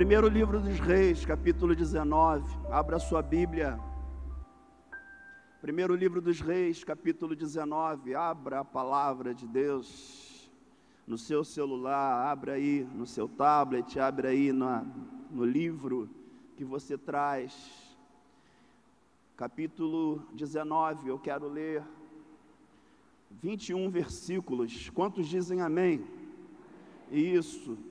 Primeiro livro dos Reis, capítulo 19. Abra sua Bíblia. Primeiro livro dos Reis, capítulo 19. Abra a palavra de Deus no seu celular, abra aí no seu tablet, abra aí na, no livro que você traz. Capítulo 19, eu quero ler 21 versículos. Quantos dizem amém? Isso.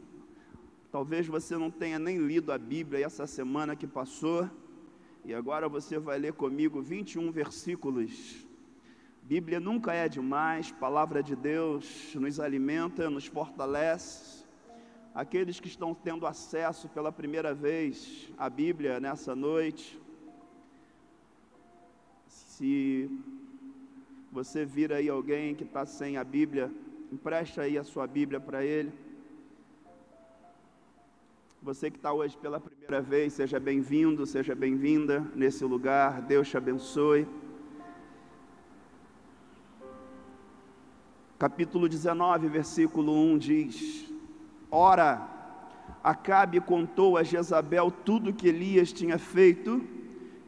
Talvez você não tenha nem lido a Bíblia essa semana que passou, e agora você vai ler comigo 21 versículos. Bíblia nunca é demais, palavra de Deus nos alimenta, nos fortalece. Aqueles que estão tendo acesso pela primeira vez à Bíblia nessa noite, se você vir aí alguém que está sem a Bíblia, empreste aí a sua Bíblia para ele. Você que está hoje pela primeira vez, seja bem-vindo, seja bem-vinda nesse lugar. Deus te abençoe. Capítulo 19, versículo 1 diz: Ora, Acabe contou a Jezabel tudo que Elias tinha feito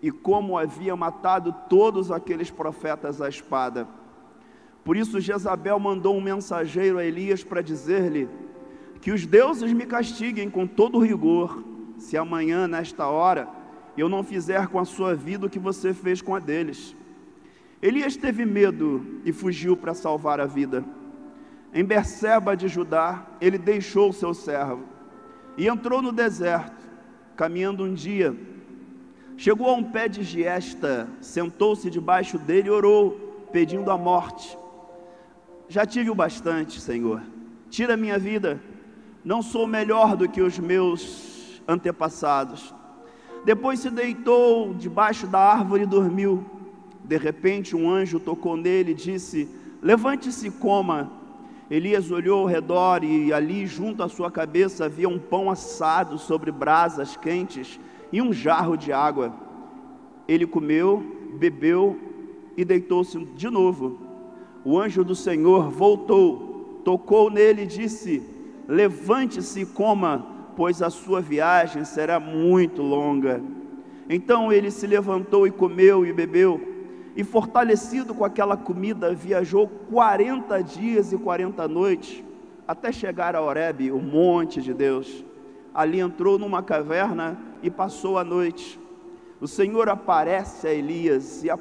e como havia matado todos aqueles profetas à espada. Por isso Jezabel mandou um mensageiro a Elias para dizer-lhe: que os deuses me castiguem com todo rigor, se amanhã, nesta hora, eu não fizer com a sua vida o que você fez com a deles. Elias teve medo e fugiu para salvar a vida. Em Berseba de Judá, ele deixou seu servo e entrou no deserto, caminhando um dia. Chegou a um pé de giesta, sentou-se debaixo dele e orou, pedindo a morte. Já tive o bastante, Senhor. Tira minha vida não sou melhor do que os meus antepassados. Depois se deitou debaixo da árvore e dormiu. De repente, um anjo tocou nele e disse: Levante-se e coma. Elias olhou ao redor e ali, junto à sua cabeça, havia um pão assado sobre brasas quentes e um jarro de água. Ele comeu, bebeu e deitou-se de novo. O anjo do Senhor voltou, tocou nele e disse: Levante-se e coma, pois a sua viagem será muito longa. Então ele se levantou e comeu e bebeu, e fortalecido com aquela comida, viajou 40 dias e 40 noites, até chegar a Horebe, o monte de Deus. Ali entrou numa caverna e passou a noite. O Senhor aparece a Elias, e a,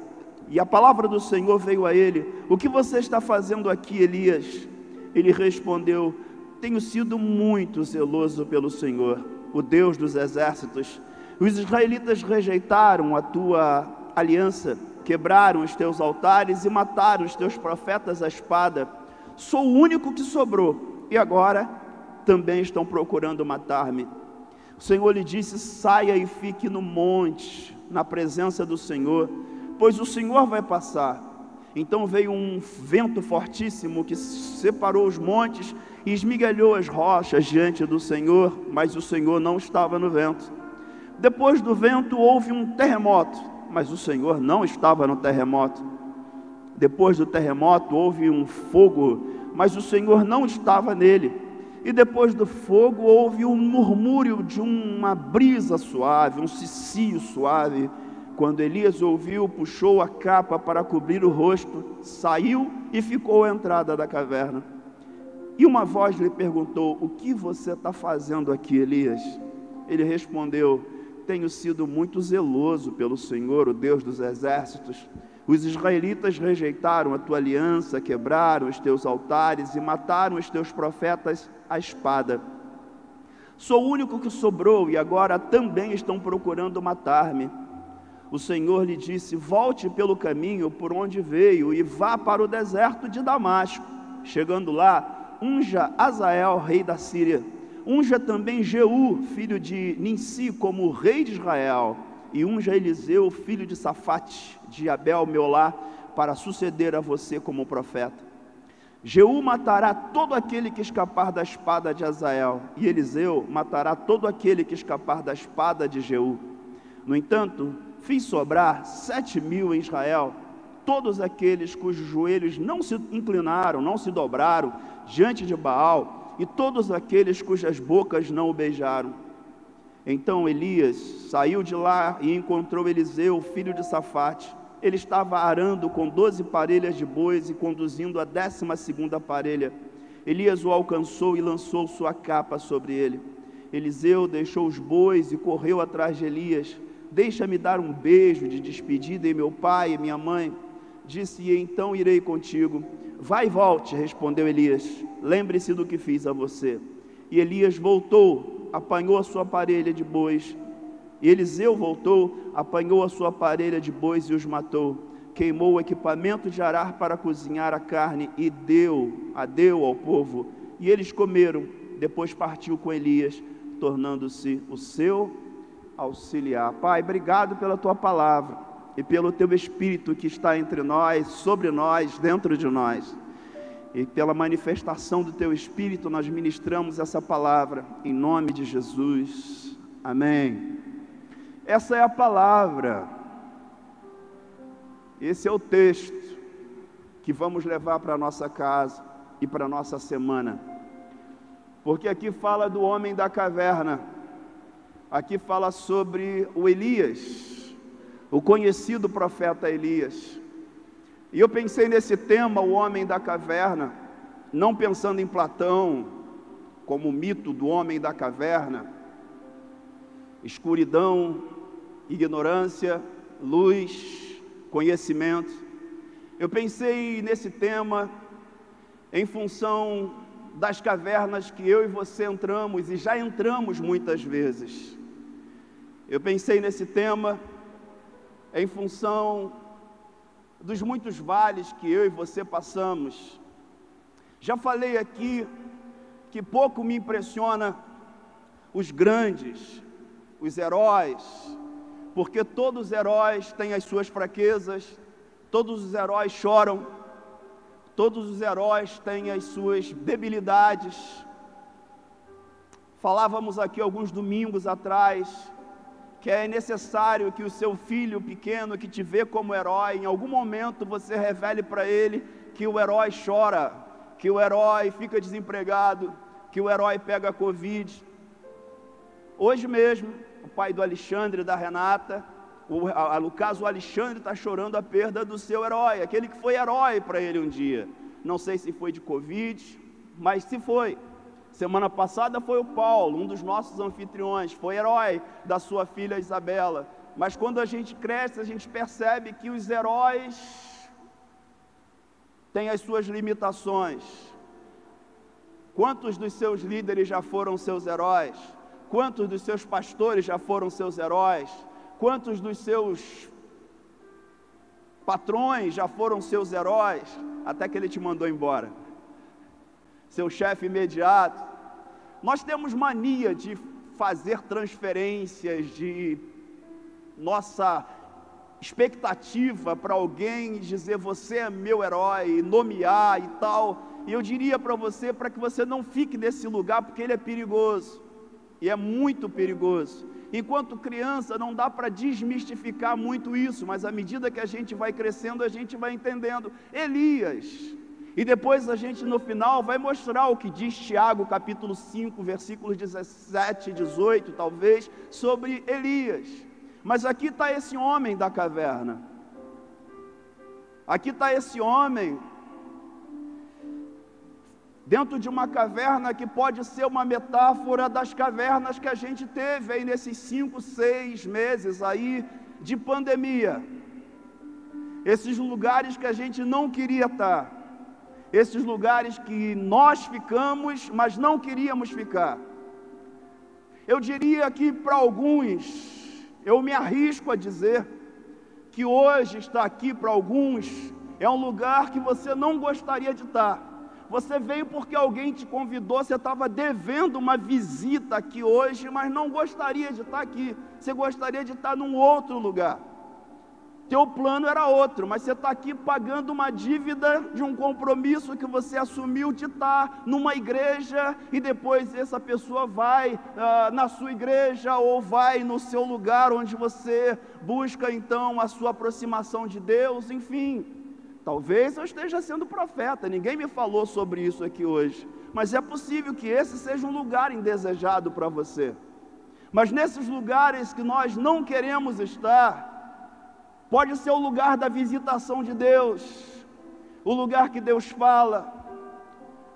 e a palavra do Senhor veio a ele: O que você está fazendo aqui, Elias? Ele respondeu: tenho sido muito zeloso pelo Senhor, o Deus dos exércitos. Os israelitas rejeitaram a tua aliança, quebraram os teus altares e mataram os teus profetas à espada. Sou o único que sobrou e agora também estão procurando matar-me. O Senhor lhe disse: saia e fique no monte, na presença do Senhor, pois o Senhor vai passar. Então veio um vento fortíssimo que separou os montes e esmigalhou as rochas diante do Senhor, mas o Senhor não estava no vento. Depois do vento houve um terremoto, mas o Senhor não estava no terremoto. Depois do terremoto houve um fogo, mas o Senhor não estava nele. E depois do fogo houve um murmúrio de uma brisa suave, um cicio suave. Quando Elias ouviu, puxou a capa para cobrir o rosto, saiu e ficou à entrada da caverna. E uma voz lhe perguntou: O que você está fazendo aqui, Elias? Ele respondeu: Tenho sido muito zeloso pelo Senhor, o Deus dos exércitos. Os israelitas rejeitaram a tua aliança, quebraram os teus altares e mataram os teus profetas à espada. Sou o único que sobrou e agora também estão procurando matar-me. O Senhor lhe disse: Volte pelo caminho por onde veio e vá para o deserto de Damasco. Chegando lá, unja Azael, rei da Síria. Unja também Jeú, filho de Ninsi, como rei de Israel. E unja Eliseu, filho de Safate, de Abel, Meolá, para suceder a você como profeta. Jeú matará todo aquele que escapar da espada de Azael, e Eliseu matará todo aquele que escapar da espada de Jeú. No entanto, fiz sobrar sete mil em Israel, todos aqueles cujos joelhos não se inclinaram, não se dobraram, diante de Baal e todos aqueles cujas bocas não o beijaram. Então Elias saiu de lá e encontrou Eliseu, filho de Safate. Ele estava arando com doze parelhas de bois e conduzindo a décima segunda parelha. Elias o alcançou e lançou sua capa sobre ele. Eliseu deixou os bois e correu atrás de Elias. Deixa-me dar um beijo de despedida em meu pai e minha mãe. Disse, e então irei contigo. Vai e volte, respondeu Elias. Lembre-se do que fiz a você. E Elias voltou, apanhou a sua parelha de bois. E Eliseu voltou, apanhou a sua parelha de bois e os matou. Queimou o equipamento de arar para cozinhar a carne e deu, a deu ao povo. E eles comeram. Depois partiu com Elias, tornando-se o seu auxiliar. Pai, obrigado pela tua palavra e pelo teu Espírito que está entre nós, sobre nós, dentro de nós. E pela manifestação do teu Espírito, nós ministramos essa palavra em nome de Jesus. Amém. Essa é a palavra. Esse é o texto que vamos levar para a nossa casa e para a nossa semana. Porque aqui fala do homem da caverna aqui fala sobre o Elias, o conhecido profeta Elias. E eu pensei nesse tema, o homem da caverna, não pensando em Platão como o mito do homem da caverna, escuridão, ignorância, luz, conhecimento. Eu pensei nesse tema em função das cavernas que eu e você entramos e já entramos muitas vezes. Eu pensei nesse tema em função dos muitos vales que eu e você passamos. Já falei aqui que pouco me impressiona os grandes, os heróis, porque todos os heróis têm as suas fraquezas, todos os heróis choram, todos os heróis têm as suas debilidades. Falávamos aqui alguns domingos atrás que é necessário que o seu filho pequeno que te vê como herói, em algum momento você revele para ele que o herói chora, que o herói fica desempregado, que o herói pega Covid. Hoje mesmo, o pai do Alexandre da Renata, o, a, no caso o Alexandre está chorando a perda do seu herói, aquele que foi herói para ele um dia. Não sei se foi de Covid, mas se foi. Semana passada foi o Paulo, um dos nossos anfitriões, foi herói da sua filha Isabela. Mas quando a gente cresce, a gente percebe que os heróis têm as suas limitações. Quantos dos seus líderes já foram seus heróis? Quantos dos seus pastores já foram seus heróis? Quantos dos seus patrões já foram seus heróis? Até que ele te mandou embora seu chefe imediato. Nós temos mania de fazer transferências de nossa expectativa para alguém dizer você é meu herói, nomear e tal. E eu diria para você para que você não fique nesse lugar porque ele é perigoso. E é muito perigoso. Enquanto criança não dá para desmistificar muito isso, mas à medida que a gente vai crescendo, a gente vai entendendo. Elias, e depois a gente no final vai mostrar o que diz Tiago, capítulo 5, versículos 17 e 18, talvez, sobre Elias. Mas aqui está esse homem da caverna. Aqui está esse homem dentro de uma caverna que pode ser uma metáfora das cavernas que a gente teve aí nesses cinco, seis meses aí de pandemia. Esses lugares que a gente não queria estar esses lugares que nós ficamos, mas não queríamos ficar. Eu diria que para alguns, eu me arrisco a dizer que hoje estar aqui para alguns é um lugar que você não gostaria de estar. Você veio porque alguém te convidou, você estava devendo uma visita aqui hoje, mas não gostaria de estar aqui. Você gostaria de estar num outro lugar teu plano era outro, mas você está aqui pagando uma dívida de um compromisso que você assumiu de estar numa igreja e depois essa pessoa vai ah, na sua igreja ou vai no seu lugar onde você busca então a sua aproximação de Deus, enfim. Talvez eu esteja sendo profeta, ninguém me falou sobre isso aqui hoje, mas é possível que esse seja um lugar indesejado para você. Mas nesses lugares que nós não queremos estar, pode ser o lugar da visitação de Deus, o lugar que Deus fala,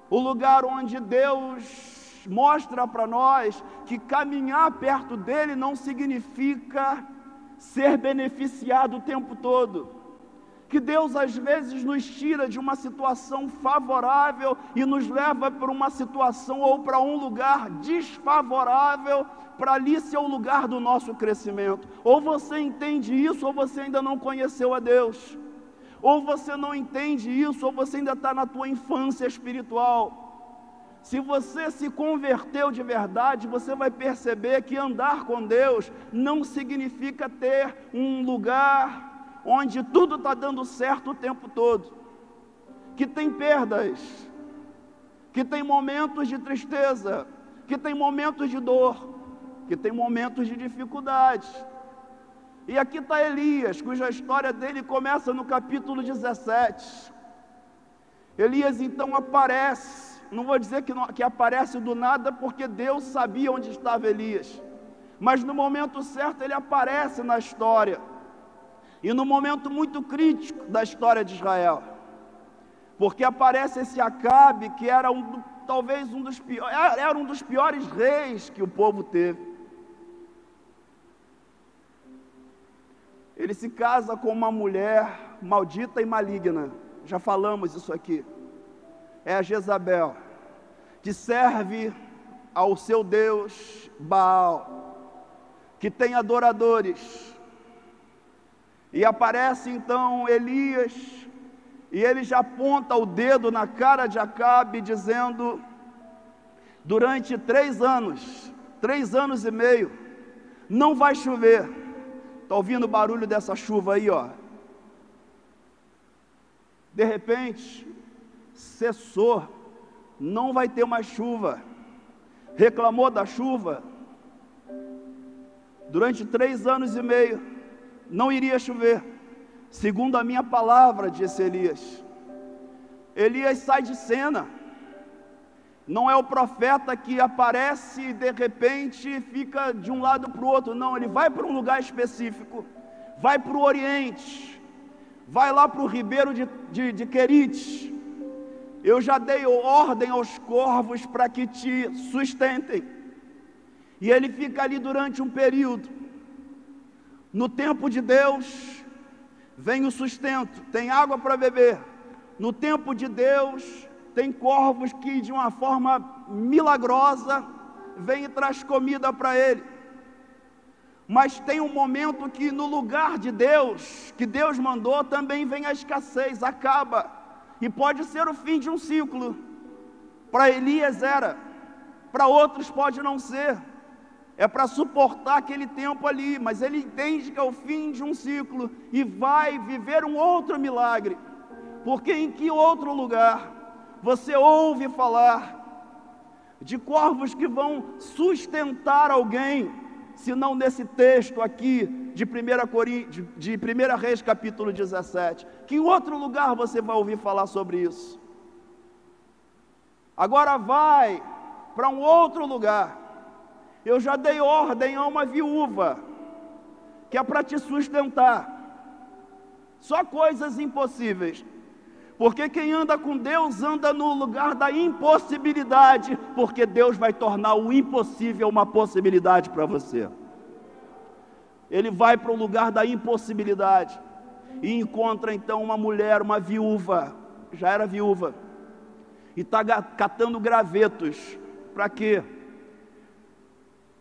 o lugar onde Deus mostra para nós que caminhar perto dele não significa ser beneficiado o tempo todo que Deus às vezes nos tira de uma situação favorável e nos leva para uma situação ou para um lugar desfavorável, para ali ser o lugar do nosso crescimento. Ou você entende isso, ou você ainda não conheceu a Deus. Ou você não entende isso, ou você ainda está na tua infância espiritual. Se você se converteu de verdade, você vai perceber que andar com Deus não significa ter um lugar onde tudo está dando certo o tempo todo, que tem perdas, que tem momentos de tristeza, que tem momentos de dor, que tem momentos de dificuldade. E aqui está Elias, cuja história dele começa no capítulo 17. Elias então aparece, não vou dizer que, não, que aparece do nada, porque Deus sabia onde estava Elias, mas no momento certo ele aparece na história e no momento muito crítico da história de Israel, porque aparece esse Acabe que era um, talvez um dos piores, era um dos piores reis que o povo teve. Ele se casa com uma mulher maldita e maligna. Já falamos isso aqui. É a Jezabel, que serve ao seu Deus Baal, que tem adoradores e aparece então Elias, e ele já aponta o dedo na cara de Acabe, dizendo: durante três anos, três anos e meio, não vai chover. Está ouvindo o barulho dessa chuva aí, ó? De repente, cessou, não vai ter mais chuva. Reclamou da chuva durante três anos e meio não iria chover, segundo a minha palavra, disse Elias. Elias sai de cena, não é o profeta que aparece e de repente fica de um lado para o outro, não, ele vai para um lugar específico, vai para o Oriente, vai lá para o ribeiro de, de, de Querite. Eu já dei ordem aos corvos para que te sustentem. E ele fica ali durante um período. No tempo de Deus, vem o sustento, tem água para beber. No tempo de Deus, tem corvos que de uma forma milagrosa vem e traz comida para ele. Mas tem um momento que no lugar de Deus, que Deus mandou, também vem a escassez, acaba. E pode ser o fim de um ciclo. Para Elias era, para outros pode não ser é para suportar aquele tempo ali, mas ele entende que é o fim de um ciclo e vai viver um outro milagre, porque em que outro lugar você ouve falar de corvos que vão sustentar alguém, se não nesse texto aqui de 1, Corim, de, de 1 Reis capítulo 17? Que outro lugar você vai ouvir falar sobre isso? Agora vai para um outro lugar eu já dei ordem a uma viúva, que é para te sustentar. Só coisas impossíveis. Porque quem anda com Deus anda no lugar da impossibilidade, porque Deus vai tornar o impossível uma possibilidade para você. Ele vai para o lugar da impossibilidade e encontra então uma mulher, uma viúva, já era viúva, e está catando gravetos. Para quê?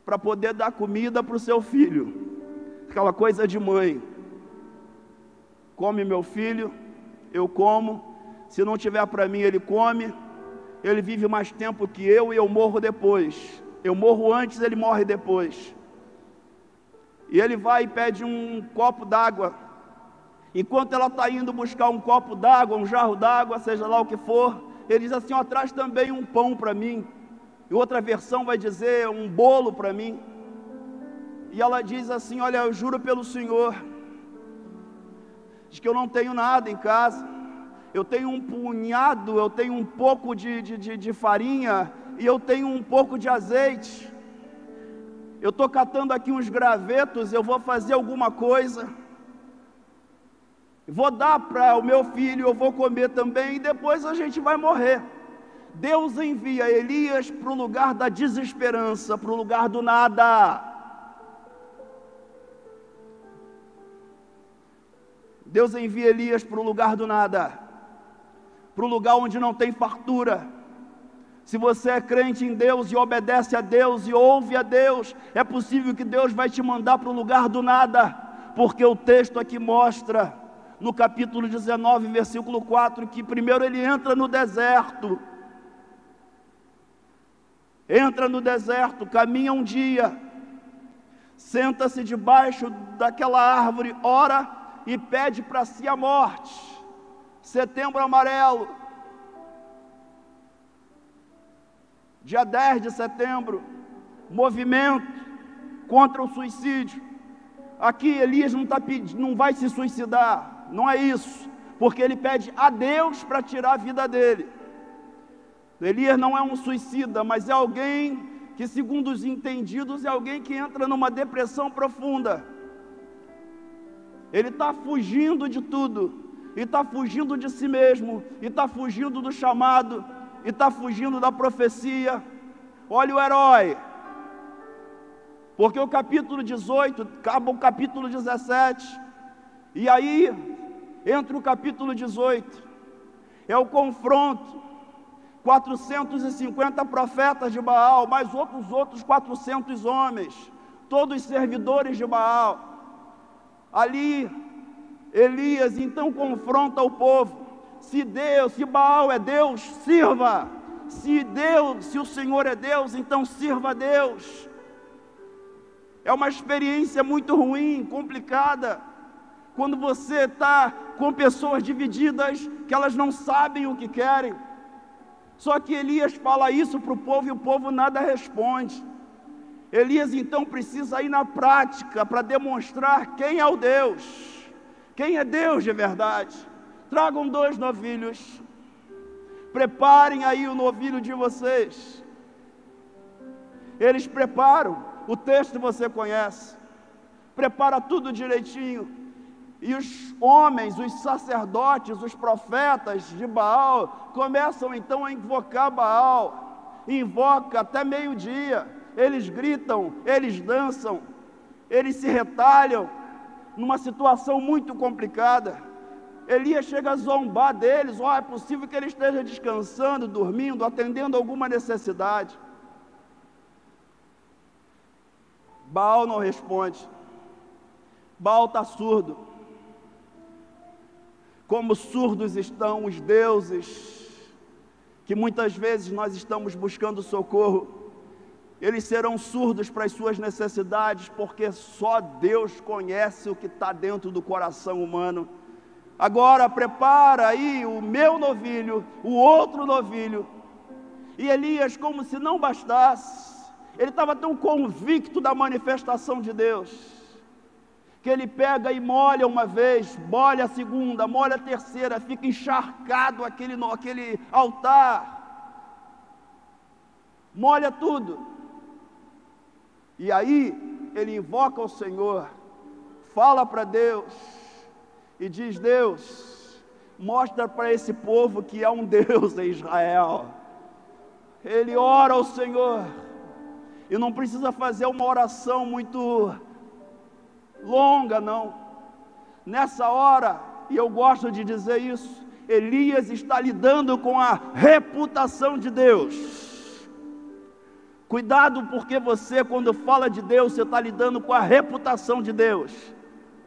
Para poder dar comida para o seu filho. Aquela coisa de mãe. Come meu filho, eu como. Se não tiver para mim, ele come. Ele vive mais tempo que eu e eu morro depois. Eu morro antes, ele morre depois. E ele vai e pede um copo d'água. Enquanto ela está indo buscar um copo d'água, um jarro d'água, seja lá o que for, ele diz assim: ó, traz também um pão para mim. E outra versão vai dizer um bolo para mim. E ela diz assim: Olha, eu juro pelo Senhor, de que eu não tenho nada em casa. Eu tenho um punhado, eu tenho um pouco de, de, de, de farinha e eu tenho um pouco de azeite. Eu estou catando aqui uns gravetos, eu vou fazer alguma coisa. Vou dar para o meu filho, eu vou comer também, e depois a gente vai morrer. Deus envia Elias para o lugar da desesperança, para o lugar do nada. Deus envia Elias para o lugar do nada, para o lugar onde não tem fartura. Se você é crente em Deus e obedece a Deus e ouve a Deus, é possível que Deus vai te mandar para o lugar do nada, porque o texto aqui mostra, no capítulo 19, versículo 4, que primeiro ele entra no deserto entra no deserto, caminha um dia, senta-se debaixo daquela árvore, ora e pede para si a morte. Setembro amarelo, dia 10 de setembro, movimento contra o suicídio. Aqui Elias não, tá pedindo, não vai se suicidar, não é isso, porque ele pede a Deus para tirar a vida dele. Elias não é um suicida, mas é alguém que, segundo os entendidos, é alguém que entra numa depressão profunda. Ele está fugindo de tudo, e está fugindo de si mesmo, e está fugindo do chamado, e está fugindo da profecia. Olha o herói, porque o capítulo 18 acaba o capítulo 17, e aí entra o capítulo 18, é o confronto 450 profetas de Baal, mais outros outros 400 homens, todos servidores de Baal. Ali, Elias então confronta o povo. Se Deus, se Baal é Deus, sirva. Se Deus, se o Senhor é Deus, então sirva a Deus. É uma experiência muito ruim, complicada, quando você está com pessoas divididas que elas não sabem o que querem. Só que Elias fala isso para o povo e o povo nada responde. Elias então precisa ir na prática para demonstrar quem é o Deus, quem é Deus de verdade. Tragam dois novilhos, preparem aí o novilho de vocês. Eles preparam, o texto você conhece, prepara tudo direitinho e os homens, os sacerdotes, os profetas de Baal começam então a invocar Baal. Invoca até meio-dia. Eles gritam, eles dançam, eles se retalham numa situação muito complicada. Elias chega a zombar deles, ó, oh, é possível que ele esteja descansando, dormindo, atendendo alguma necessidade. Baal não responde. Baal está surdo como surdos estão os deuses, que muitas vezes nós estamos buscando socorro, eles serão surdos para as suas necessidades, porque só Deus conhece o que está dentro do coração humano. Agora prepara aí o meu novilho, o outro novilho. E Elias, como se não bastasse, ele estava tão convicto da manifestação de Deus que ele pega e molha uma vez, molha a segunda, molha a terceira, fica encharcado aquele, aquele altar, molha tudo. E aí ele invoca o Senhor, fala para Deus e diz: Deus, mostra para esse povo que há um Deus em Israel. Ele ora ao Senhor e não precisa fazer uma oração muito longa, não. Nessa hora, e eu gosto de dizer isso, Elias está lidando com a reputação de Deus. Cuidado, porque você, quando fala de Deus, você está lidando com a reputação de Deus.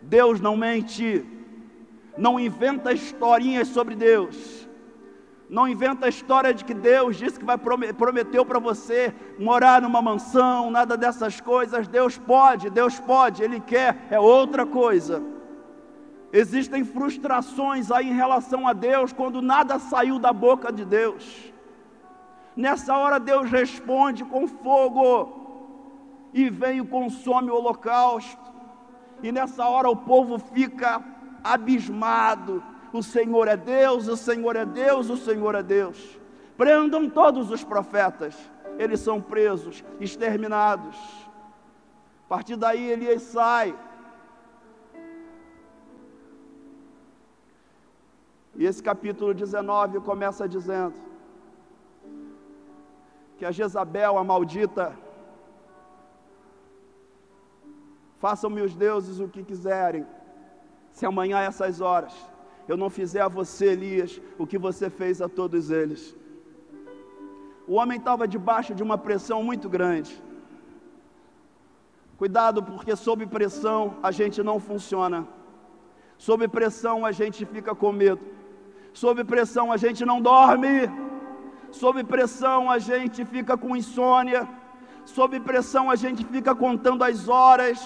Deus não mente, não inventa historinhas sobre Deus. Não inventa a história de que Deus disse que vai prometeu para você morar numa mansão, nada dessas coisas. Deus pode, Deus pode, Ele quer, é outra coisa. Existem frustrações aí em relação a Deus quando nada saiu da boca de Deus. Nessa hora Deus responde com fogo e vem e consome o holocausto. E nessa hora o povo fica abismado o Senhor é Deus, o Senhor é Deus, o Senhor é Deus. Prendam todos os profetas, eles são presos, exterminados. A partir daí Elias sai. E esse capítulo 19 começa dizendo que a Jezabel, a maldita, façam-me os deuses o que quiserem, se amanhã essas horas eu não fizer a você, Elias, o que você fez a todos eles. O homem estava debaixo de uma pressão muito grande. Cuidado, porque sob pressão a gente não funciona. Sob pressão a gente fica com medo. Sob pressão a gente não dorme. Sob pressão a gente fica com insônia. Sob pressão a gente fica contando as horas.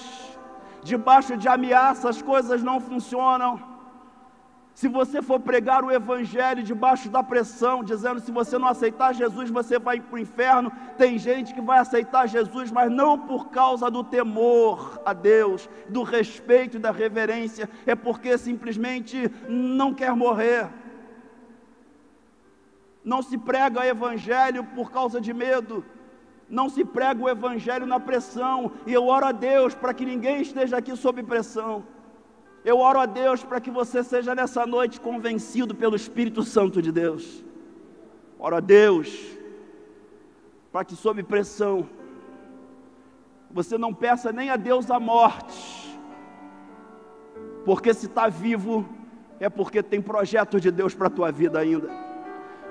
Debaixo de ameaça as coisas não funcionam. Se você for pregar o Evangelho debaixo da pressão, dizendo se você não aceitar Jesus, você vai para o inferno, tem gente que vai aceitar Jesus, mas não por causa do temor a Deus, do respeito e da reverência, é porque simplesmente não quer morrer. Não se prega o Evangelho por causa de medo, não se prega o Evangelho na pressão, e eu oro a Deus para que ninguém esteja aqui sob pressão. Eu oro a Deus para que você seja nessa noite convencido pelo Espírito Santo de Deus. Oro a Deus para que, sob pressão, você não peça nem a Deus a morte, porque se está vivo é porque tem projeto de Deus para a tua vida ainda.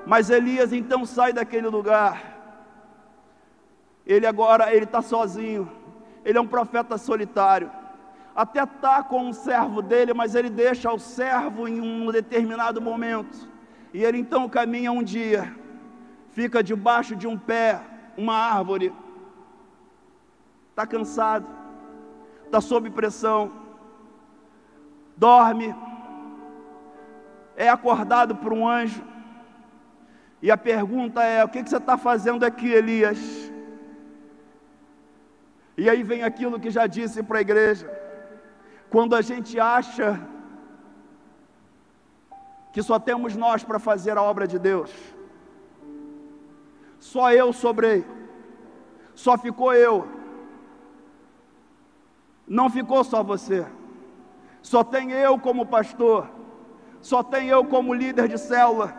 Mas Elias então sai daquele lugar. Ele agora ele está sozinho. Ele é um profeta solitário até está com um servo dele, mas ele deixa o servo em um determinado momento. E ele então caminha um dia, fica debaixo de um pé, uma árvore, está cansado, está sob pressão, dorme, é acordado por um anjo, e a pergunta é: o que, que você está fazendo aqui, Elias? E aí vem aquilo que já disse para a igreja quando a gente acha que só temos nós para fazer a obra de Deus, só eu sobrei, só ficou eu, não ficou só você, só tem eu como pastor, só tem eu como líder de célula,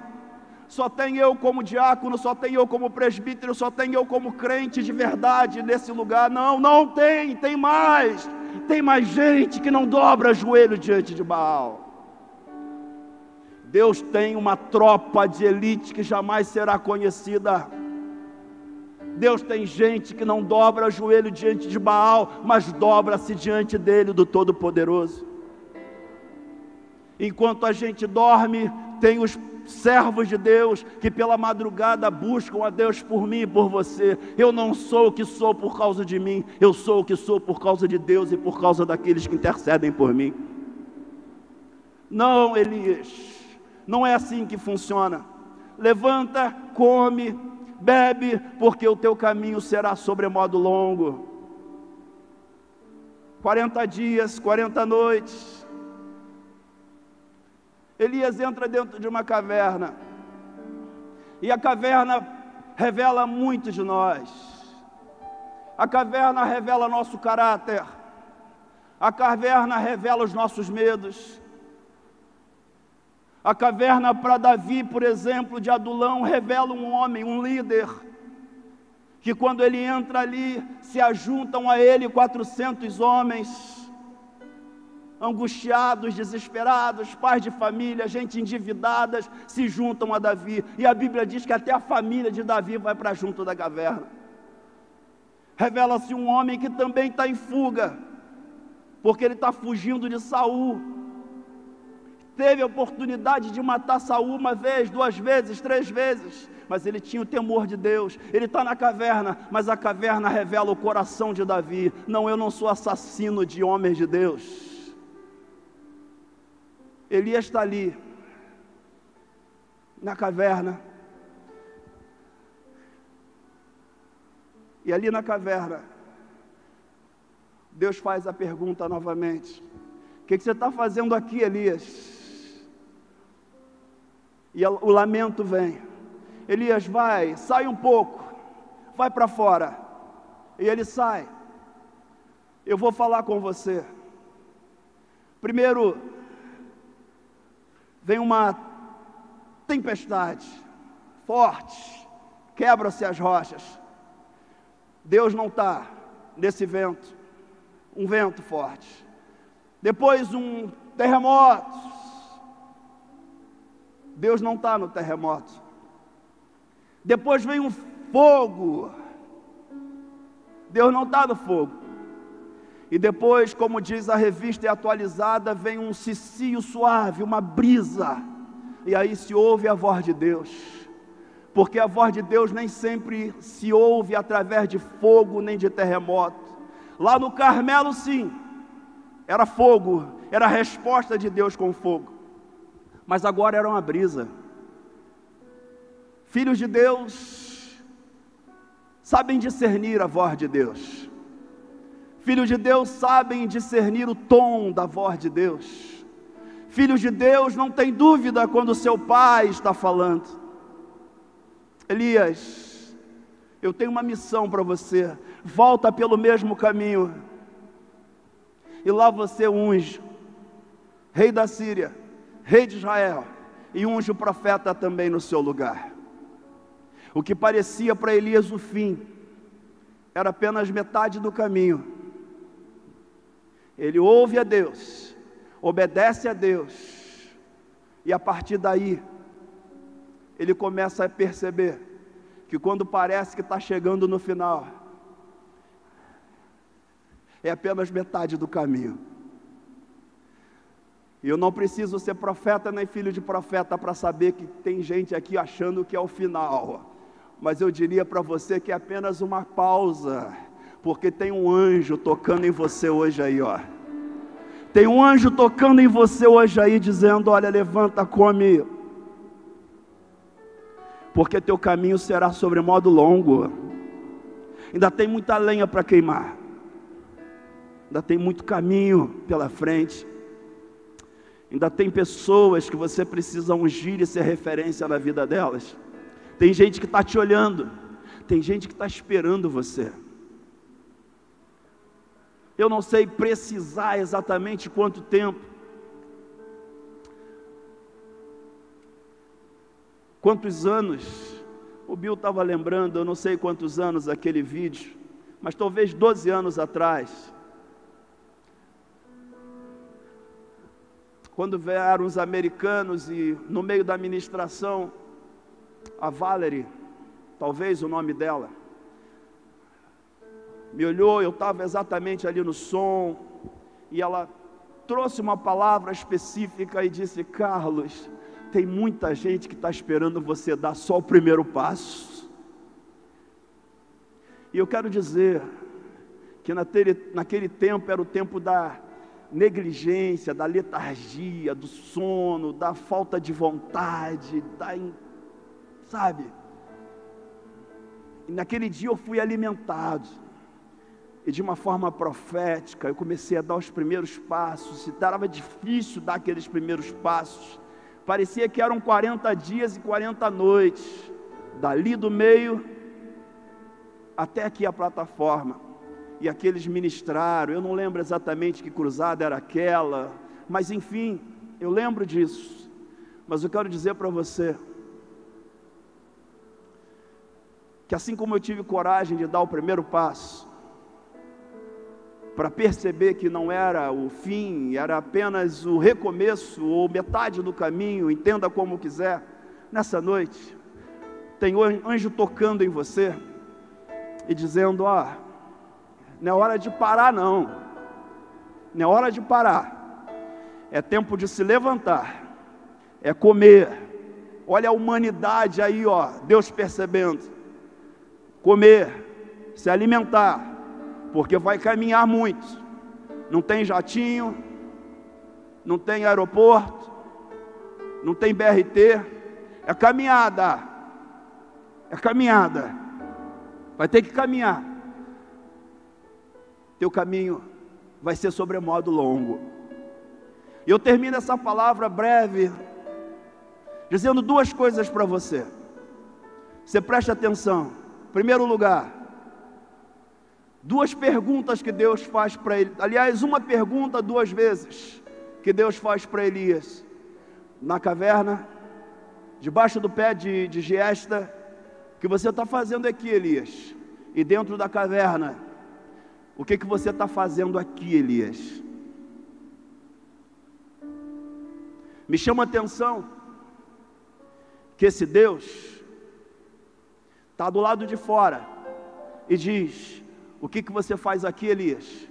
só tem eu como diácono, só tem eu como presbítero, só tem eu como crente de verdade nesse lugar. Não, não tem, tem mais tem mais gente que não dobra joelho diante de Baal. Deus tem uma tropa de elite que jamais será conhecida. Deus tem gente que não dobra joelho diante de Baal, mas dobra-se diante dele, do Todo-Poderoso. Enquanto a gente dorme, tem os servos de Deus que pela madrugada buscam a Deus por mim e por você. Eu não sou o que sou por causa de mim, eu sou o que sou por causa de Deus e por causa daqueles que intercedem por mim. Não, Elias, não é assim que funciona. Levanta, come, bebe, porque o teu caminho será sobremodo longo. 40 dias, 40 noites Elias entra dentro de uma caverna. E a caverna revela muito de nós. A caverna revela nosso caráter. A caverna revela os nossos medos. A caverna para Davi, por exemplo, de Adulão, revela um homem, um líder, que quando ele entra ali, se ajuntam a ele 400 homens angustiados, desesperados, pais de família, gente endividadas, se juntam a Davi. E a Bíblia diz que até a família de Davi vai para junto da caverna. Revela-se um homem que também está em fuga, porque ele está fugindo de Saul. Teve a oportunidade de matar Saul uma vez, duas vezes, três vezes, mas ele tinha o temor de Deus. Ele está na caverna, mas a caverna revela o coração de Davi. Não, eu não sou assassino de homens de Deus. Elias está ali, na caverna. E ali na caverna, Deus faz a pergunta novamente: O que, que você está fazendo aqui, Elias? E o lamento vem. Elias vai, sai um pouco, vai para fora. E ele sai. Eu vou falar com você. Primeiro, vem uma tempestade forte, quebra-se as rochas. Deus não está nesse vento, um vento forte. Depois, um terremoto. Deus não está no terremoto. Depois vem um fogo. Deus não está no fogo. E depois, como diz a revista atualizada, vem um cicio suave, uma brisa. E aí se ouve a voz de Deus. Porque a voz de Deus nem sempre se ouve através de fogo nem de terremoto. Lá no Carmelo, sim, era fogo, era a resposta de Deus com fogo. Mas agora era uma brisa. Filhos de Deus sabem discernir a voz de Deus. Filhos de Deus sabem discernir o tom da voz de Deus. Filhos de Deus não tem dúvida quando seu pai está falando. Elias, eu tenho uma missão para você. Volta pelo mesmo caminho. E lá você unge rei da Síria, rei de Israel, e unge o profeta também no seu lugar. O que parecia para Elias o fim, era apenas metade do caminho ele ouve a Deus, obedece a Deus, e a partir daí, ele começa a perceber que quando parece que está chegando no final, é apenas metade do caminho. E eu não preciso ser profeta nem filho de profeta para saber que tem gente aqui achando que é o final. Mas eu diria para você que é apenas uma pausa porque tem um anjo tocando em você hoje aí, ó. Tem um anjo tocando em você hoje aí, dizendo: Olha, levanta, come, porque teu caminho será sobre modo longo. Ainda tem muita lenha para queimar, ainda tem muito caminho pela frente. Ainda tem pessoas que você precisa ungir e ser referência na vida delas. Tem gente que está te olhando, tem gente que está esperando você. Eu não sei precisar exatamente quanto tempo. Quantos anos? O Bill estava lembrando, eu não sei quantos anos aquele vídeo, mas talvez 12 anos atrás. Quando vieram os americanos e no meio da administração, a Valerie, talvez o nome dela, me olhou, eu estava exatamente ali no som, e ela trouxe uma palavra específica e disse: Carlos, tem muita gente que está esperando você dar só o primeiro passo. E eu quero dizer que naquele, naquele tempo era o tempo da negligência, da letargia, do sono, da falta de vontade, da, sabe? E naquele dia eu fui alimentado e de uma forma profética, eu comecei a dar os primeiros passos, e estava difícil dar aqueles primeiros passos, parecia que eram 40 dias e 40 noites, dali do meio até aqui a plataforma, e aqueles ministraram, eu não lembro exatamente que cruzada era aquela, mas enfim, eu lembro disso, mas eu quero dizer para você, que assim como eu tive coragem de dar o primeiro passo, para perceber que não era o fim, era apenas o recomeço ou metade do caminho, entenda como quiser. Nessa noite, tem anjo tocando em você e dizendo: Ó, não é hora de parar, não, não é hora de parar, é tempo de se levantar, é comer. Olha a humanidade aí, ó, Deus percebendo. Comer, se alimentar porque vai caminhar muito. Não tem jatinho, não tem aeroporto, não tem BRT, é caminhada. É caminhada. Vai ter que caminhar. Teu caminho vai ser sobremodo longo. E eu termino essa palavra breve dizendo duas coisas para você. Você preste atenção. Em primeiro lugar, Duas perguntas que Deus faz para ele. Aliás, uma pergunta duas vezes que Deus faz para Elias. Na caverna, debaixo do pé de, de Giesta, que você está fazendo aqui, Elias? E dentro da caverna, o que, que você está fazendo aqui, Elias? Me chama a atenção que esse Deus está do lado de fora e diz: O que, que você faz aqui, Elias?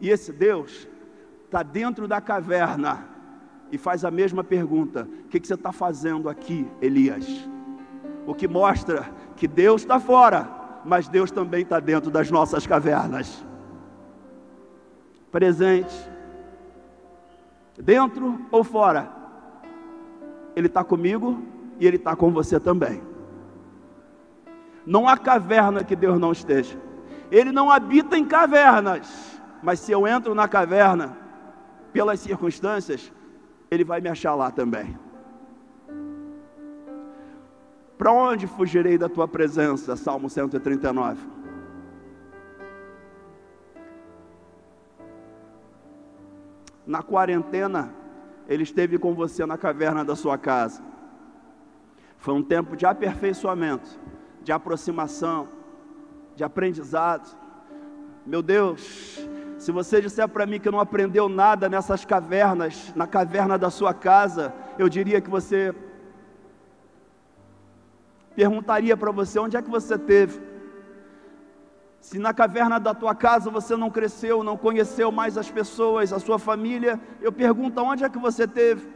E esse Deus está dentro da caverna e faz a mesma pergunta: O que, que você está fazendo aqui, Elias? O que mostra que Deus está fora, mas Deus também está dentro das nossas cavernas. Presente, dentro ou fora, Ele está comigo e Ele está com você também. Não há caverna que Deus não esteja. Ele não habita em cavernas, mas se eu entro na caverna, pelas circunstâncias, Ele vai me achar lá também. Para onde fugirei da tua presença? Salmo 139. Na quarentena, ele esteve com você na caverna da sua casa. Foi um tempo de aperfeiçoamento, de aproximação, de aprendizado. Meu Deus, se você disser para mim que não aprendeu nada nessas cavernas, na caverna da sua casa, eu diria que você perguntaria para você: onde é que você teve? Se na caverna da tua casa você não cresceu, não conheceu mais as pessoas, a sua família, eu pergunto: onde é que você teve?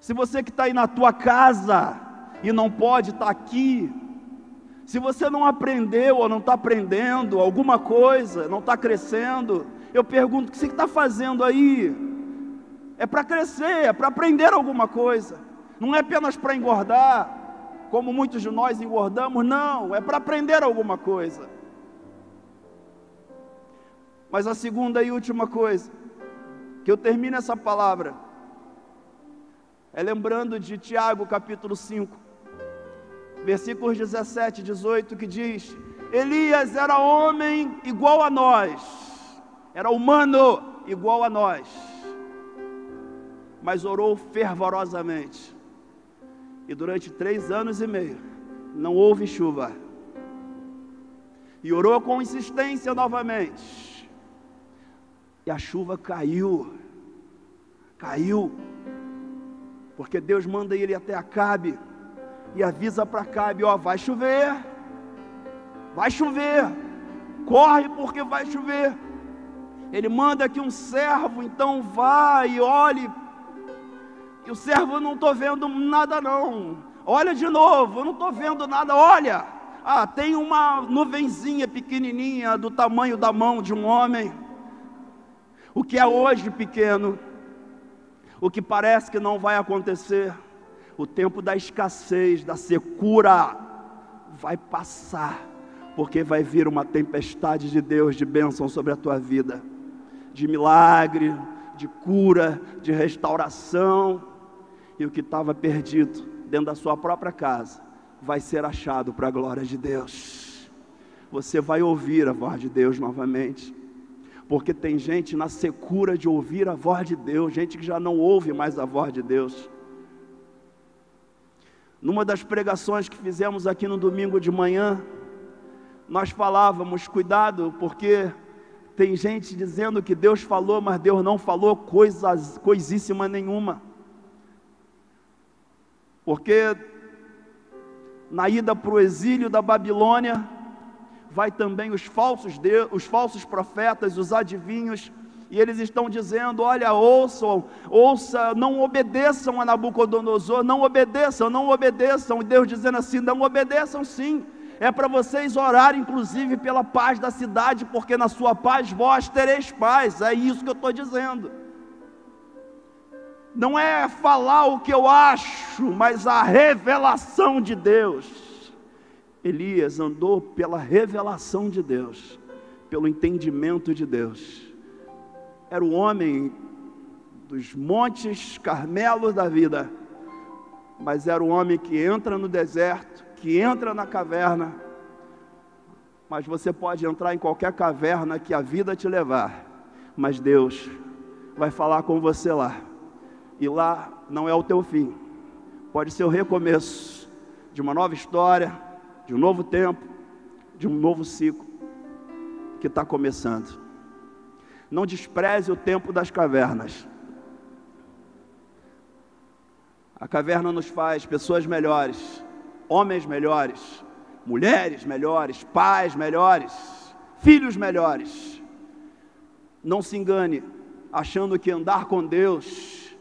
Se você que está aí na tua casa e não pode estar tá aqui, se você não aprendeu ou não está aprendendo alguma coisa, não está crescendo, eu pergunto: o que você está fazendo aí? É para crescer, é para aprender alguma coisa não é apenas para engordar, como muitos de nós engordamos, não, é para aprender alguma coisa. Mas a segunda e última coisa, que eu termino essa palavra, é lembrando de Tiago capítulo 5, versículos 17 e 18, que diz: Elias era homem igual a nós, era humano igual a nós, mas orou fervorosamente e durante três anos e meio não houve chuva. E orou com insistência novamente. E a chuva caiu. Caiu. Porque Deus manda ele até Acabe e avisa para Acabe, ó, vai chover. Vai chover. Corre porque vai chover. Ele manda que um servo então vá e olhe e o servo, não estou vendo nada não. Olha de novo, não estou vendo nada. Olha, ah, tem uma nuvenzinha pequenininha do tamanho da mão de um homem. O que é hoje pequeno, o que parece que não vai acontecer, o tempo da escassez, da secura, vai passar, porque vai vir uma tempestade de Deus, de bênção sobre a tua vida, de milagre, de cura, de restauração e o que estava perdido dentro da sua própria casa vai ser achado para a glória de Deus. Você vai ouvir a voz de Deus novamente, porque tem gente na secura de ouvir a voz de Deus, gente que já não ouve mais a voz de Deus. Numa das pregações que fizemos aqui no domingo de manhã, nós falávamos, cuidado, porque tem gente dizendo que Deus falou, mas Deus não falou coisas, coisíssima nenhuma. Porque na ida para o exílio da Babilônia, vai também os falsos, os falsos profetas, os adivinhos, e eles estão dizendo: olha, ouçam, ouça, não obedeçam a Nabucodonosor, não obedeçam, não obedeçam. E Deus dizendo assim: não obedeçam sim. É para vocês orar, inclusive, pela paz da cidade, porque na sua paz vós tereis paz. É isso que eu estou dizendo não é falar o que eu acho, mas a revelação de Deus. Elias andou pela revelação de Deus, pelo entendimento de Deus. Era o homem dos montes Carmelos da vida, mas era o homem que entra no deserto, que entra na caverna, mas você pode entrar em qualquer caverna que a vida te levar, mas Deus vai falar com você lá, e lá não é o teu fim, pode ser o recomeço de uma nova história, de um novo tempo, de um novo ciclo que está começando. Não despreze o tempo das cavernas. A caverna nos faz pessoas melhores, homens melhores, mulheres melhores, pais melhores, filhos melhores. Não se engane, achando que andar com Deus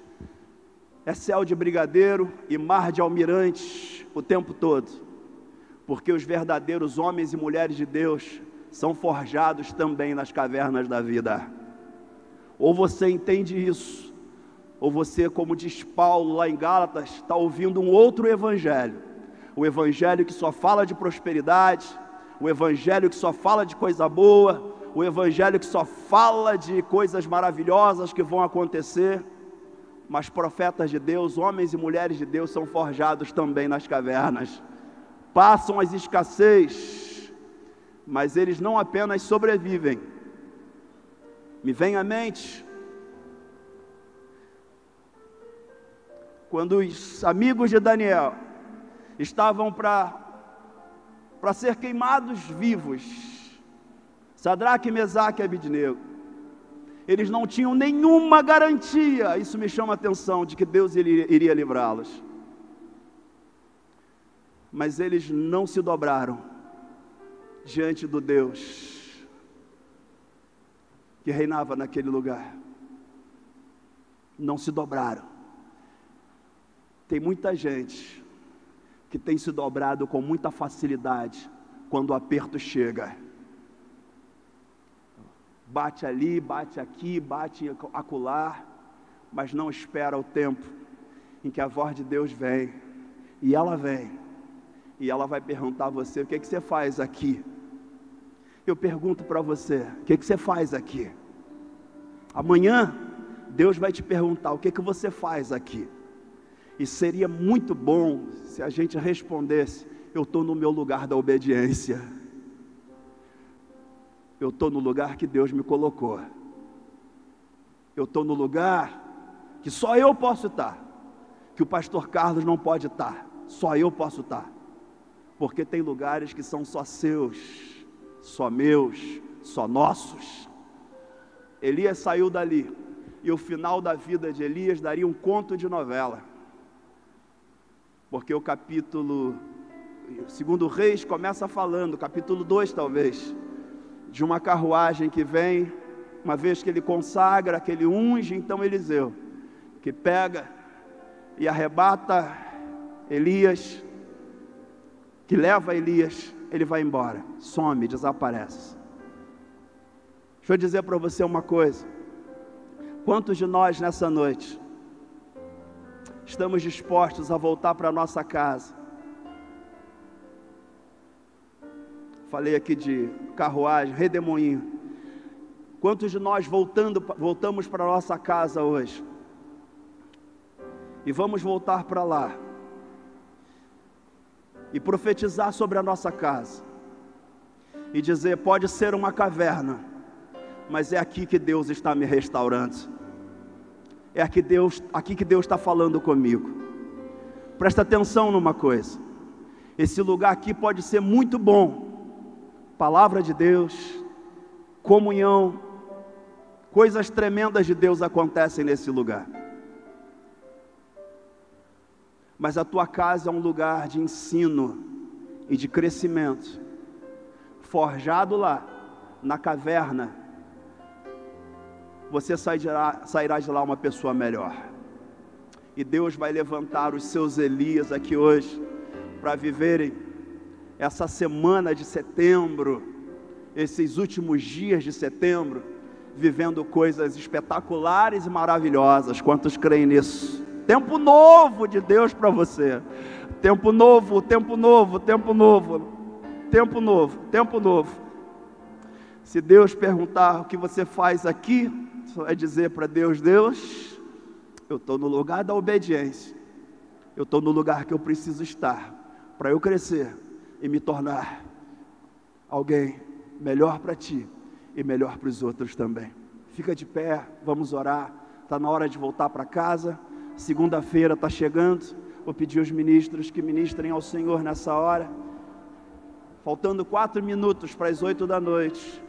é céu de brigadeiro e mar de almirantes o tempo todo, porque os verdadeiros homens e mulheres de Deus são forjados também nas cavernas da vida. Ou você entende isso, ou você, como diz Paulo lá em Gálatas, está ouvindo um outro evangelho o evangelho que só fala de prosperidade, o evangelho que só fala de coisa boa, o evangelho que só fala de coisas maravilhosas que vão acontecer. Mas profetas de Deus, homens e mulheres de Deus são forjados também nas cavernas. Passam as escassez, mas eles não apenas sobrevivem. Me vem à mente quando os amigos de Daniel estavam para ser queimados vivos. Sadraque, Mesaque e Abidnego. Eles não tinham nenhuma garantia, isso me chama a atenção, de que Deus iria livrá-los. Mas eles não se dobraram diante do Deus que reinava naquele lugar. Não se dobraram. Tem muita gente que tem se dobrado com muita facilidade quando o aperto chega. Bate ali, bate aqui, bate acolá, mas não espera o tempo em que a voz de Deus vem, e ela vem, e ela vai perguntar a você: o que, é que você faz aqui? Eu pergunto para você: o que, que você faz aqui? Amanhã, Deus vai te perguntar: o que, que você faz aqui? E seria muito bom se a gente respondesse: Eu estou no meu lugar da obediência. Eu estou no lugar que Deus me colocou. Eu estou no lugar que só eu posso estar. Que o pastor Carlos não pode estar. Só eu posso estar. Porque tem lugares que são só seus, só meus, só nossos. Elias saiu dali. E o final da vida de Elias daria um conto de novela porque o capítulo, segundo Reis, começa falando, capítulo 2 talvez, de uma carruagem que vem, uma vez que ele consagra, que ele unge, então Eliseu, que pega e arrebata Elias, que leva Elias, ele vai embora, some, desaparece. Deixa eu dizer para você uma coisa. Quantos de nós nessa noite estamos dispostos a voltar para nossa casa. Falei aqui de carruagem, redemoinho. Quantos de nós voltando, voltamos para nossa casa hoje? E vamos voltar para lá. E profetizar sobre a nossa casa. E dizer: pode ser uma caverna, mas é aqui que Deus está me restaurando é aqui, Deus, aqui que Deus está falando comigo. Presta atenção numa coisa. Esse lugar aqui pode ser muito bom. Palavra de Deus, comunhão, coisas tremendas de Deus acontecem nesse lugar. Mas a tua casa é um lugar de ensino e de crescimento. Forjado lá, na caverna, você sairá, de lá uma pessoa melhor. E Deus vai levantar os seus Elias aqui hoje para viverem essa semana de setembro, esses últimos dias de setembro, vivendo coisas espetaculares e maravilhosas. Quantos creem nisso? Tempo novo de Deus para você. Tempo novo, tempo novo, tempo novo. Tempo novo, tempo novo. Se Deus perguntar o que você faz aqui, é dizer para Deus: Deus, eu estou no lugar da obediência, eu estou no lugar que eu preciso estar para eu crescer e me tornar alguém melhor para ti e melhor para os outros também. Fica de pé, vamos orar. Está na hora de voltar para casa. Segunda-feira está chegando. Vou pedir aos ministros que ministrem ao Senhor nessa hora. Faltando quatro minutos para as oito da noite.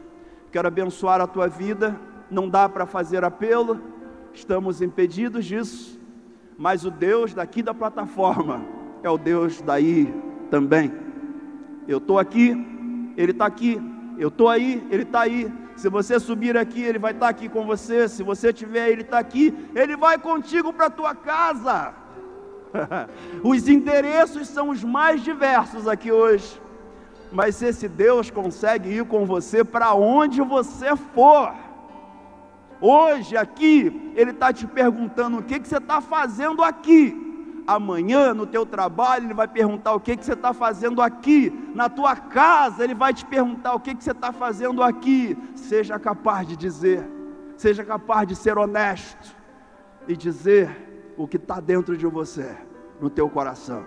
Quero abençoar a tua vida. Não dá para fazer apelo, estamos impedidos disso. Mas o Deus daqui da plataforma é o Deus daí também. Eu estou aqui, Ele está aqui. Eu estou aí, Ele está aí. Se você subir aqui, Ele vai estar tá aqui com você. Se você estiver, Ele está aqui. Ele vai contigo para a tua casa. os endereços são os mais diversos aqui hoje. Mas se esse Deus consegue ir com você para onde você for, hoje aqui, Ele está te perguntando o que, que você está fazendo aqui amanhã no teu trabalho, ele vai perguntar o que, que você está fazendo aqui, na tua casa, ele vai te perguntar o que, que você está fazendo aqui. Seja capaz de dizer, seja capaz de ser honesto e dizer o que está dentro de você, no teu coração.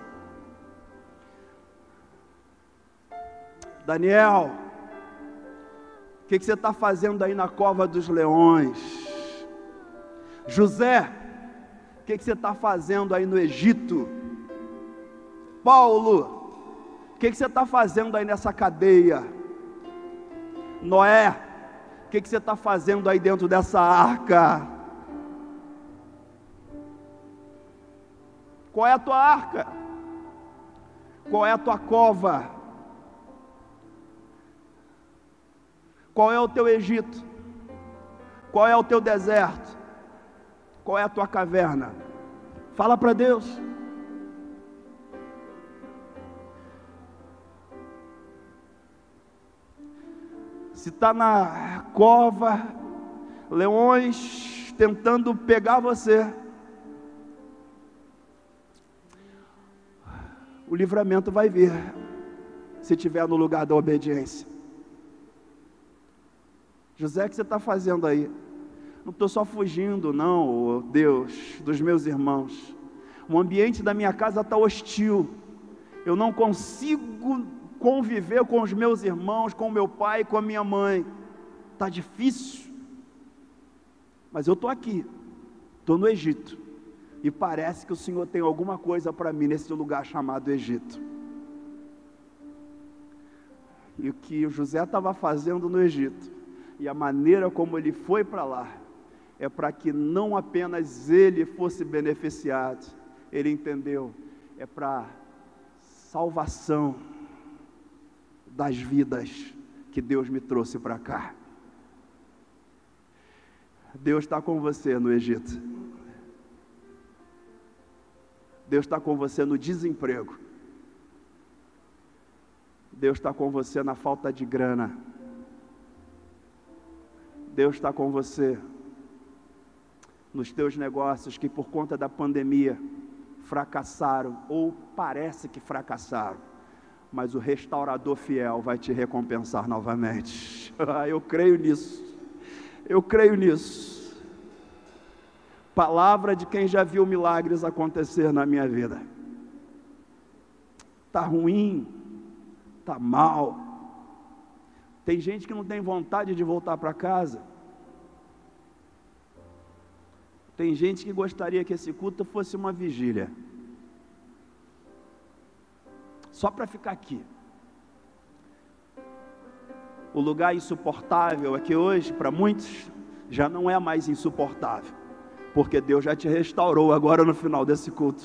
Daniel, o que, que você está fazendo aí na cova dos leões? José, o que, que você está fazendo aí no Egito? Paulo, o que, que você está fazendo aí nessa cadeia? Noé, o que, que você está fazendo aí dentro dessa arca? Qual é a tua arca? Qual é a tua cova? Qual é o teu Egito? Qual é o teu deserto? Qual é a tua caverna? Fala para Deus. Se está na cova, leões tentando pegar você, o livramento vai vir, se estiver no lugar da obediência. José, o que você está fazendo aí? Não estou só fugindo, não, Deus, dos meus irmãos. O ambiente da minha casa está hostil. Eu não consigo conviver com os meus irmãos, com meu pai, com a minha mãe. Está difícil. Mas eu estou aqui, estou no Egito. E parece que o Senhor tem alguma coisa para mim nesse lugar chamado Egito. E o que o José estava fazendo no Egito, e a maneira como ele foi para lá, é para que não apenas ele fosse beneficiado, ele entendeu, é para salvação das vidas que Deus me trouxe para cá. Deus está com você no Egito. Deus está com você no desemprego. Deus está com você na falta de grana. Deus está com você nos teus negócios que por conta da pandemia fracassaram ou parece que fracassaram, mas o restaurador fiel vai te recompensar novamente. Ah, eu creio nisso. Eu creio nisso. Palavra de quem já viu milagres acontecer na minha vida. Tá ruim, tá mal. Tem gente que não tem vontade de voltar para casa Tem gente que gostaria que esse culto fosse uma vigília. Só para ficar aqui. O lugar insuportável aqui hoje, para muitos, já não é mais insuportável, porque Deus já te restaurou agora no final desse culto.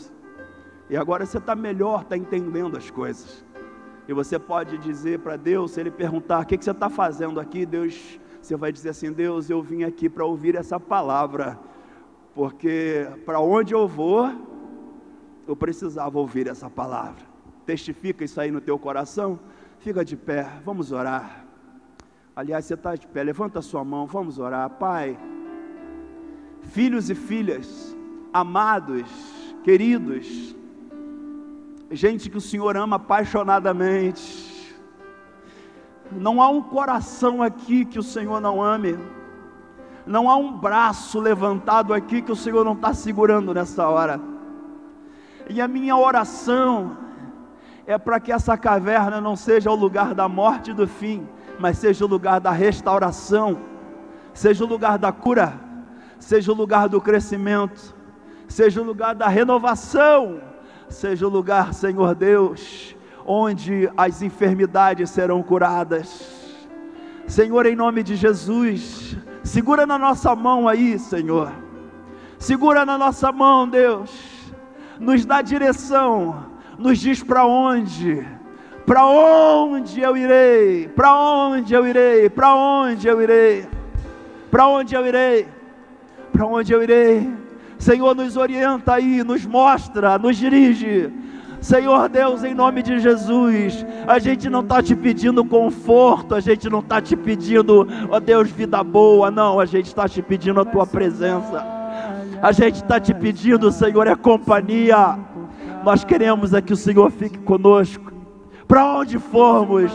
E agora você está melhor, está entendendo as coisas. E você pode dizer para Deus, se Ele perguntar: o que, que você está fazendo aqui? Deus, você vai dizer assim: Deus, eu vim aqui para ouvir essa palavra porque para onde eu vou, eu precisava ouvir essa palavra. Testifica isso aí no teu coração. Fica de pé, vamos orar. Aliás, você está de pé, levanta a sua mão, vamos orar. Pai, filhos e filhas, amados, queridos, gente que o Senhor ama apaixonadamente. Não há um coração aqui que o Senhor não ame. Não há um braço levantado aqui que o Senhor não está segurando nessa hora. E a minha oração é para que essa caverna não seja o lugar da morte e do fim, mas seja o lugar da restauração, seja o lugar da cura, seja o lugar do crescimento, seja o lugar da renovação, seja o lugar, Senhor Deus, onde as enfermidades serão curadas. Senhor, em nome de Jesus, segura na nossa mão aí, Senhor. Segura na nossa mão, Deus. Nos dá direção, nos diz para onde. Para onde eu irei? Para onde eu irei? Para onde eu irei? Para onde eu irei? Para onde eu irei? Senhor, nos orienta aí, nos mostra, nos dirige. Senhor Deus, em nome de Jesus, a gente não está te pedindo conforto, a gente não está te pedindo, ó Deus, vida boa, não, a gente está te pedindo a tua presença, a gente está te pedindo, Senhor, é companhia, nós queremos é que o Senhor fique conosco, para onde formos,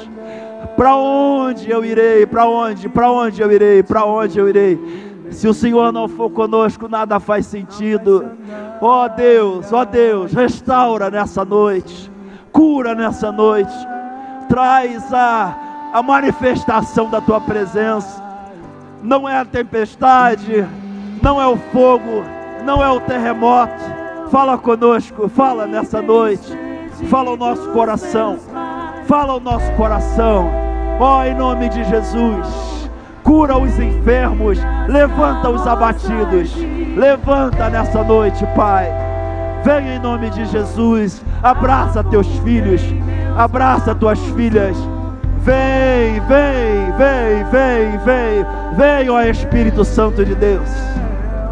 para onde eu irei, para onde, para onde eu irei, para onde eu irei, se o Senhor não for conosco, nada faz sentido. Ó oh Deus, ó oh Deus, restaura nessa noite, cura nessa noite, traz a, a manifestação da tua presença. Não é a tempestade, não é o fogo, não é o terremoto. Fala conosco, fala nessa noite, fala o nosso coração, fala o nosso coração. Ó, oh, em nome de Jesus cura os enfermos, levanta os abatidos, levanta nessa noite, Pai. Vem em nome de Jesus, abraça teus filhos, abraça tuas filhas. Vem, vem, vem, vem, vem, vem, ó Espírito Santo de Deus.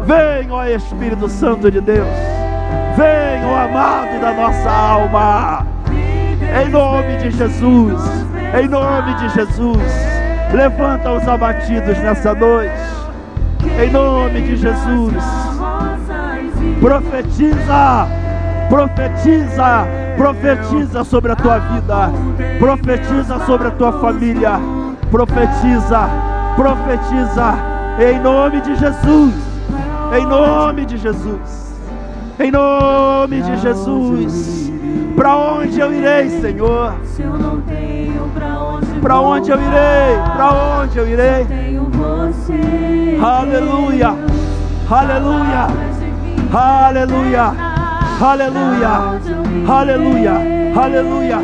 Vem, ó Espírito Santo de Deus. Vem, ó amado da nossa alma. Em nome de Jesus. Em nome de Jesus. Levanta os abatidos nessa noite. Em nome de Jesus. Profetiza. Profetiza. Profetiza sobre a tua vida. Profetiza sobre a tua família. Profetiza. Profetiza. Em nome de Jesus. Em nome de Jesus. Em nome de Jesus. Para onde eu irei, Senhor? Se eu não tenho para onde para onde eu irei? Para onde eu irei? Aleluia. Aleluia. Aleluia. Aleluia. Aleluia. Aleluia.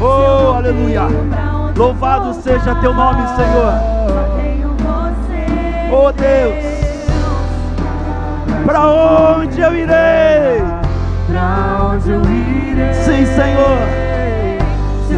Oh, aleluia. Louvado seja teu nome, Senhor. Oh Deus. Para onde eu irei? Para onde eu irei? Sim, Senhor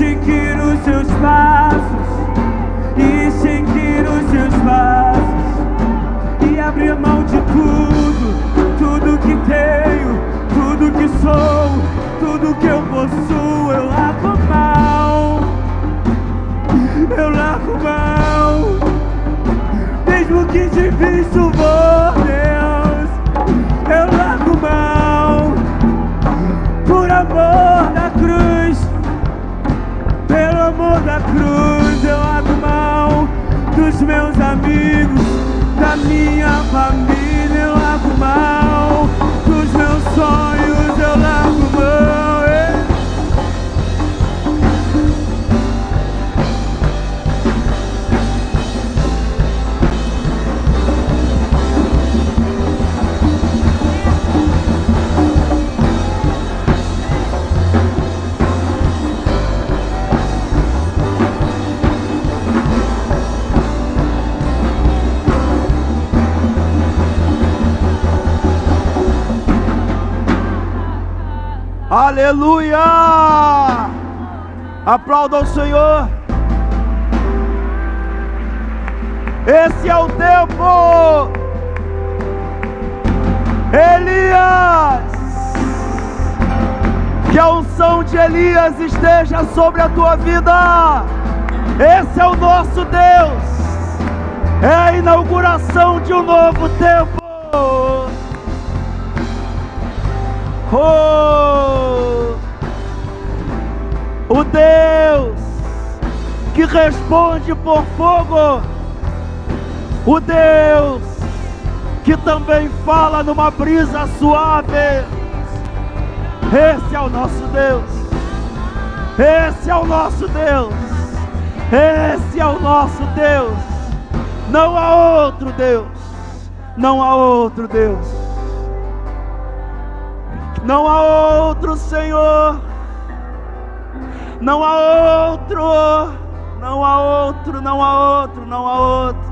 Seguir os seus passos. E seguir os seus passos. E abrir mão de tudo, tudo que tenho, tudo que sou, tudo que eu possuo. Eu largo a mão. Eu largo a mão. Mesmo que difícil meus amigos, da minha família, Aleluia! Aplauda o Senhor. Esse é o tempo. Elias, que a unção de Elias esteja sobre a tua vida. Esse é o nosso Deus. É a inauguração de um novo tempo. Oh! O Deus que responde por fogo, o Deus que também fala numa brisa suave. Esse é o nosso Deus. Esse é o nosso Deus. Esse é o nosso Deus. Não há outro Deus. Não há outro Deus. Não há outro Senhor. Não há outro. Não há outro, não há outro, não há outro.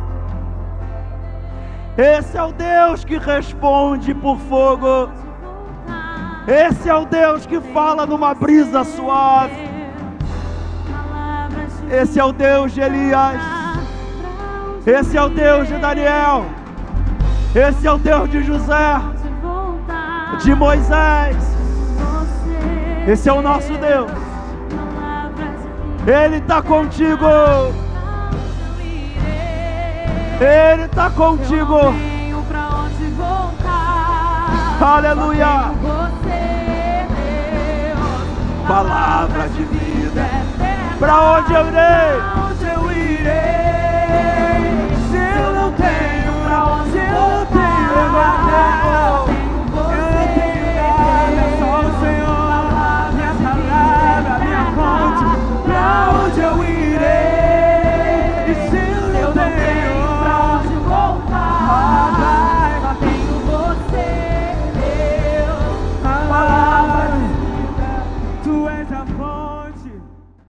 Esse é o Deus que responde por fogo. Esse é o Deus que fala numa brisa suave. Esse é o Deus de Elias. Esse é o Deus de Daniel. Esse é o Deus de José, de Moisés. Esse é o nosso Deus. Ele está contigo. Ele está contigo. Aleluia. Palavra de vida. Para onde eu irei?